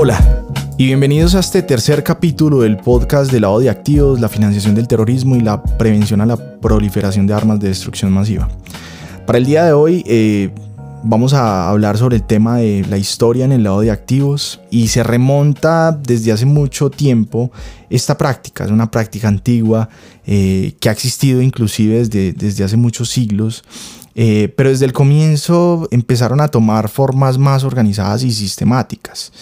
Hola y bienvenidos a este tercer capítulo del podcast de lavado de activos, la financiación del terrorismo y la prevención a la proliferación de armas de destrucción masiva. Para el día de hoy eh, vamos a hablar sobre el tema de la historia en el lado de activos y se remonta desde hace mucho tiempo esta práctica, es una práctica antigua eh, que ha existido inclusive desde, desde hace muchos siglos eh, pero desde el comienzo empezaron a tomar formas más organizadas y sistemáticas.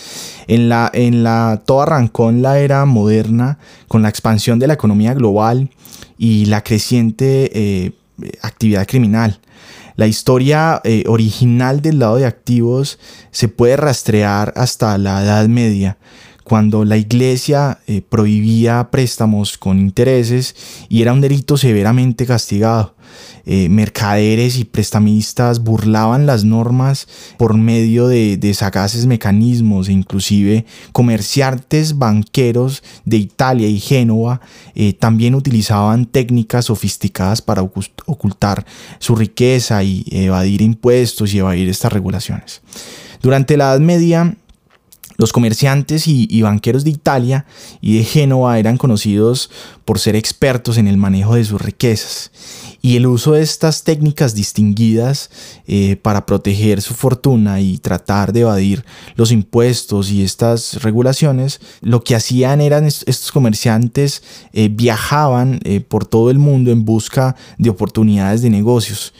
En la, en la, todo arrancó en la era moderna con la expansión de la economía global y la creciente eh, actividad criminal. La historia eh, original del lado de activos se puede rastrear hasta la Edad Media, cuando la iglesia prohibía préstamos con intereses y era un delito severamente castigado. Eh, mercaderes y prestamistas burlaban las normas por medio de, de sagaces mecanismos e inclusive comerciantes banqueros de Italia y Génova eh, también utilizaban técnicas sofisticadas para ocultar su riqueza y evadir impuestos y evadir estas regulaciones. Durante la Edad Media, los comerciantes y, banqueros de Italia y de Génova eran conocidos por ser expertos en el manejo de sus riquezas y el uso de estas técnicas distinguidas eh, para proteger su fortuna y tratar de evadir los impuestos y estas regulaciones, lo que hacían eran estos comerciantes eh, viajaban eh, por todo el mundo en busca de oportunidades de negocios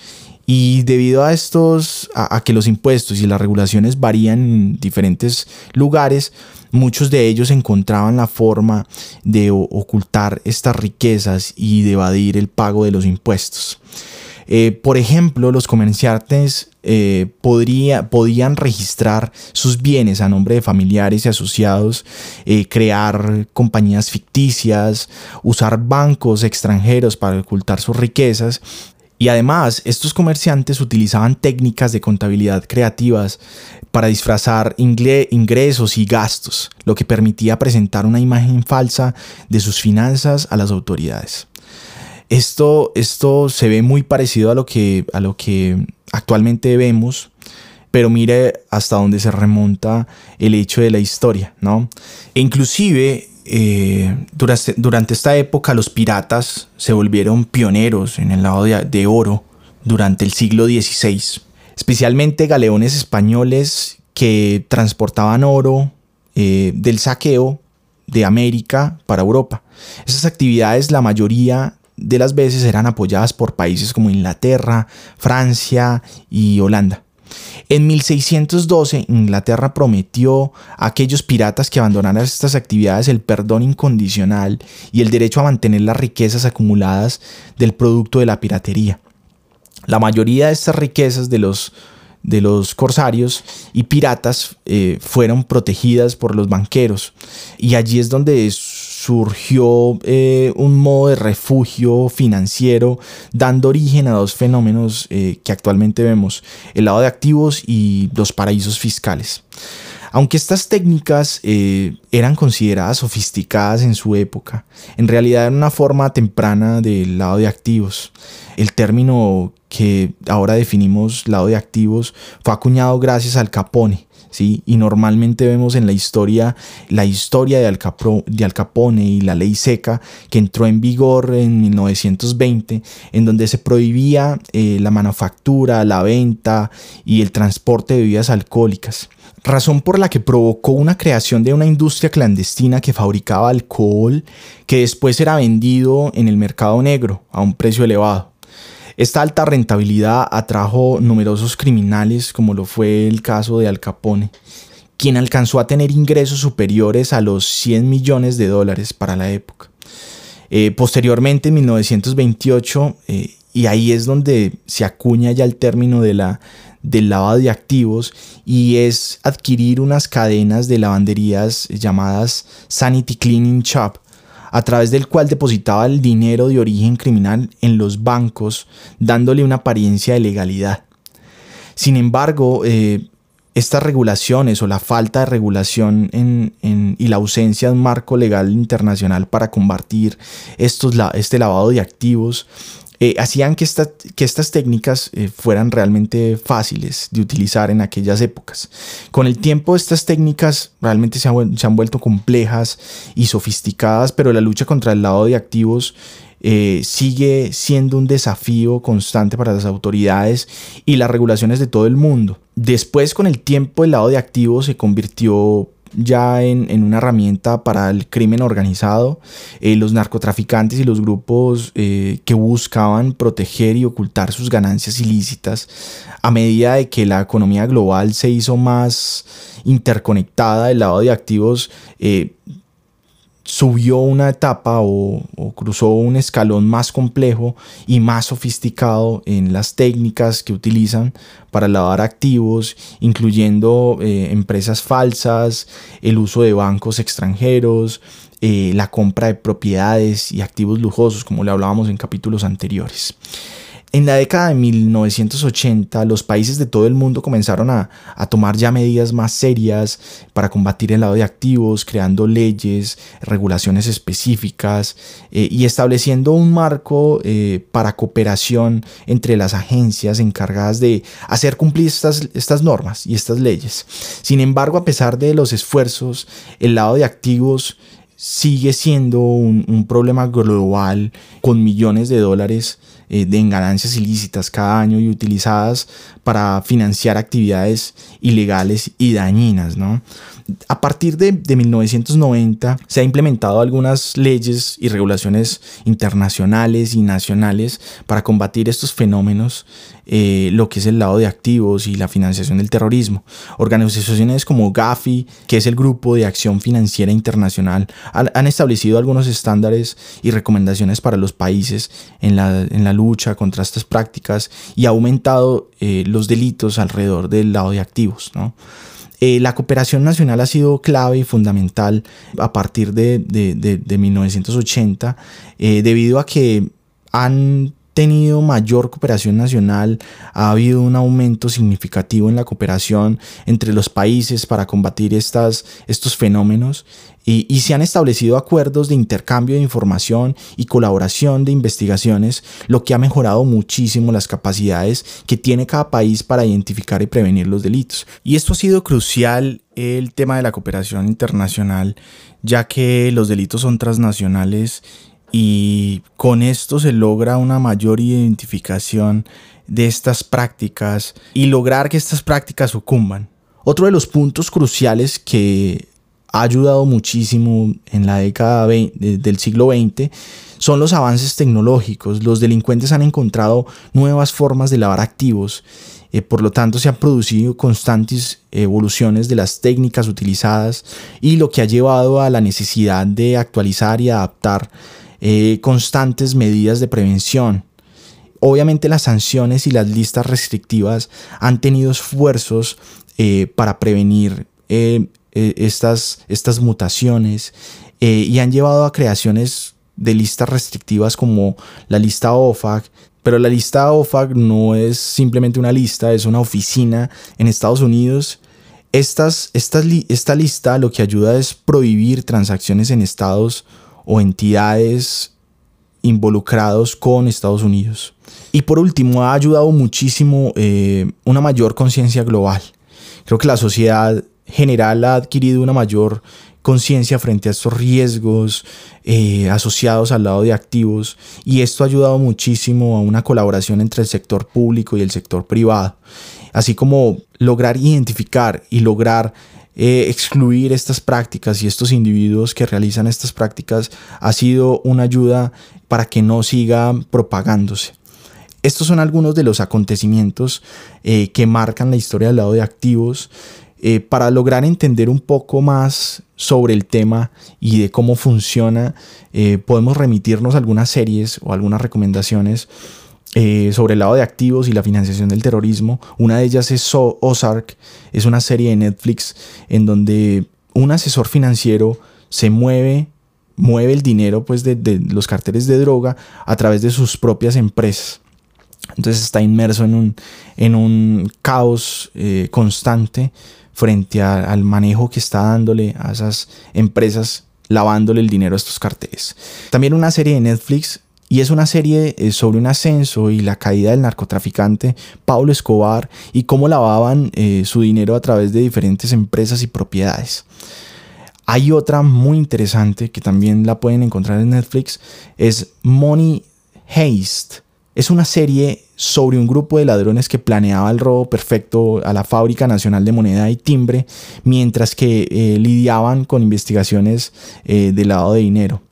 y debido a estos, a, que los impuestos y las regulaciones varían en diferentes lugares, muchos de ellos encontraban la forma de ocultar estas riquezas y de evadir el pago de los impuestos. Eh, por ejemplo, los comerciantes eh, podría, podían registrar sus bienes a nombre de familiares y asociados, eh, crear compañías ficticias, usar bancos extranjeros para ocultar sus riquezas y además, estos comerciantes utilizaban técnicas de contabilidad creativas para disfrazar ingresos y gastos, lo que permitía presentar una imagen falsa de sus finanzas a las autoridades. Esto, esto se ve muy parecido a lo, que, a lo que actualmente vemos, pero mire hasta dónde se remonta el hecho de la historia, ¿no? E inclusive eh, durante, esta época los piratas se volvieron pioneros en el lado de, oro durante el siglo XVI, especialmente galeones españoles que transportaban oro eh, del saqueo de América para Europa. Esas actividades la mayoría de las veces eran apoyadas por países como Inglaterra, Francia y Holanda. En 1612, Inglaterra prometió a aquellos piratas que abandonaran estas actividades el perdón incondicional y el derecho a mantener las riquezas acumuladas del producto de la piratería. La mayoría de estas riquezas de los, de los corsarios y piratas eh, fueron protegidas por los banqueros y allí es donde surgió eh, un modo de refugio financiero, dando origen a dos fenómenos eh, que actualmente vemos, el lado de activos y los paraísos fiscales. Aunque estas técnicas eh, eran consideradas sofisticadas en su época, en realidad eran una forma temprana del lado de activos. El término que ahora definimos lado de activos fue acuñado gracias al Capone, y normalmente vemos en la historia la historia de, de Al Capone y la ley seca que entró en vigor en 1920, en donde se prohibía eh, la manufactura, la venta y el transporte de bebidas alcohólicas razón por la que provocó una creación de una industria clandestina que fabricaba alcohol que después era vendido en el mercado negro a un precio elevado. Esta alta rentabilidad atrajo numerosos criminales, como lo fue el caso de Al Capone, quien alcanzó a tener ingresos superiores a los 100 millones de dólares para la época. Eh, posteriormente, en 1928, eh, y ahí es donde se acuña ya el término de la, del lavado de activos y es adquirir unas cadenas de lavanderías llamadas Sanity Cleaning Shop, a través del cual depositaba el dinero de origen criminal en los bancos, dándole una apariencia de legalidad. Sin embargo, eh, estas regulaciones o la falta de regulación y la ausencia de un marco legal internacional para combatir estos, este lavado de activos eh, hacían que, que, estas técnicas eh, fueran realmente fáciles de utilizar en aquellas épocas. Con el tiempo estas técnicas realmente se han, se han vuelto complejas y sofisticadas, pero la lucha contra el lado de activos eh, sigue siendo un desafío constante para las autoridades y las regulaciones de todo el mundo. Después, con el tiempo, el lado de activos se convirtió ya en, una herramienta para el crimen organizado, eh, los narcotraficantes y los grupos eh, que buscaban proteger y ocultar sus ganancias ilícitas a medida de que la economía global se hizo más interconectada, el lado de activos eh, subió una etapa o, cruzó un escalón más complejo y más sofisticado en las técnicas que utilizan para lavar activos, incluyendo eh, empresas falsas, el uso de bancos extranjeros, eh, la compra de propiedades y activos lujosos, como le hablábamos en capítulos anteriores. En la década de 1980, los países de todo el mundo comenzaron a, tomar ya medidas más serias para combatir el lado de activos, creando leyes, regulaciones específicas eh, y estableciendo un marco eh, para cooperación entre las agencias encargadas de hacer cumplir estas, normas y estas leyes. Sin embargo, a pesar de los esfuerzos, el lado de activos sigue siendo un problema global con millones de dólares eh, de ganancias ilícitas cada año y utilizadas para financiar actividades ilegales y dañinas. ¿no? A partir de, 1990 se han implementado algunas leyes y regulaciones internacionales y nacionales para combatir estos fenómenos, eh, lo que es el lado de activos y la financiación del terrorismo. Organizaciones como GAFI, que es el Grupo de Acción Financiera Internacional, han establecido algunos estándares y recomendaciones para los países en la, en la lucha contra estas prácticas y ha aumentado eh, los delitos alrededor del lado de activos. ¿no? Eh, la cooperación nacional ha sido clave y fundamental a partir de, 1980 eh, debido a que han tenido mayor cooperación nacional, ha habido un aumento significativo en la cooperación entre los países para combatir estos fenómenos y, se han establecido acuerdos de intercambio de información y colaboración de investigaciones, lo que ha mejorado muchísimo las capacidades que tiene cada país para identificar y prevenir los delitos. Y esto ha sido crucial el tema de la cooperación internacional, ya que los delitos son transnacionales y con esto se logra una mayor identificación de estas prácticas y lograr que estas prácticas sucumban. Otro de los puntos cruciales que ha ayudado muchísimo en la década del siglo XX son los avances tecnológicos. Los delincuentes han encontrado nuevas formas de lavar activos. Eh, por lo tanto, se han producido constantes evoluciones de las técnicas utilizadas y lo que ha llevado a la necesidad de actualizar y adaptar eh, constantes medidas de prevención. Obviamente las sanciones y las listas restrictivas han tenido esfuerzos eh, para prevenir eh, estas, estas mutaciones y han llevado a creaciones de listas restrictivas como la lista OFAC, pero la lista OFAC no es simplemente una lista, es una oficina en Estados Unidos. Estas, esta lista lo que ayuda es prohibir transacciones en estados o entidades involucrados con Estados Unidos. Y por último, ha ayudado muchísimo eh, una mayor conciencia global. Creo que la sociedad general ha adquirido una mayor conciencia frente a estos riesgos eh, asociados al lado de activos y esto ha ayudado muchísimo a una colaboración entre el sector público y el sector privado, así como lograr identificar y lograr eh, excluir estas prácticas y estos individuos que realizan estas prácticas ha sido una ayuda para que no siga propagándose. Estos son algunos de los acontecimientos eh, que marcan la historia del lado de activos eh, para lograr entender un poco más sobre el tema y de cómo funciona, podemos remitirnos algunas series o algunas recomendaciones eh, sobre el lado de activos y la financiación del terrorismo. Una de ellas es Ozark, es una serie de Netflix en donde un asesor financiero se mueve mueve el dinero pues de, los carteles de droga a través de sus propias empresas. Entonces está inmerso en un, en un caos constante frente al manejo que está dándole a esas empresas lavándole el dinero a estos carteles. También una serie de Netflix y es una serie eh, sobre un ascenso y la caída del narcotraficante Pablo Escobar y cómo lavaban eh, su dinero a través de diferentes empresas y propiedades. Hay otra muy interesante que también la pueden encontrar en Netflix, es Money Heist. Es una serie sobre un grupo de ladrones que planeaba el robo perfecto a la Fábrica Nacional de Moneda y Timbre, mientras que eh, lidiaban con investigaciones de lavado de dinero.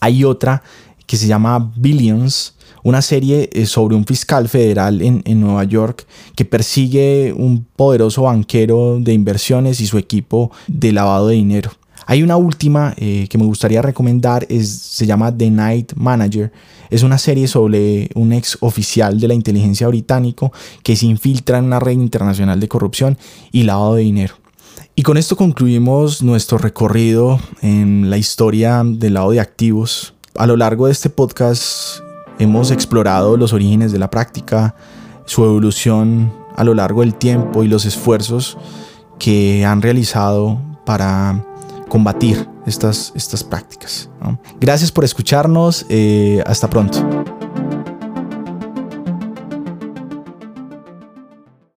Hay otra que se llama Billions, una serie eh, sobre un fiscal federal en, Nueva York que persigue un poderoso banquero de inversiones y su equipo de lavado de dinero. Hay una última eh, que me gustaría recomendar, es, se llama The Night Manager. Es una serie sobre un ex oficial de la inteligencia británico que se infiltra en una red internacional de corrupción y lavado de dinero. Y con esto concluimos nuestro recorrido en la historia del lado de activos a lo largo de este podcast hemos explorado los orígenes de la práctica, su evolución a lo largo del tiempo y los esfuerzos que han realizado para combatir estas, estas prácticas. Gracias por escucharnos. Eh, hasta pronto.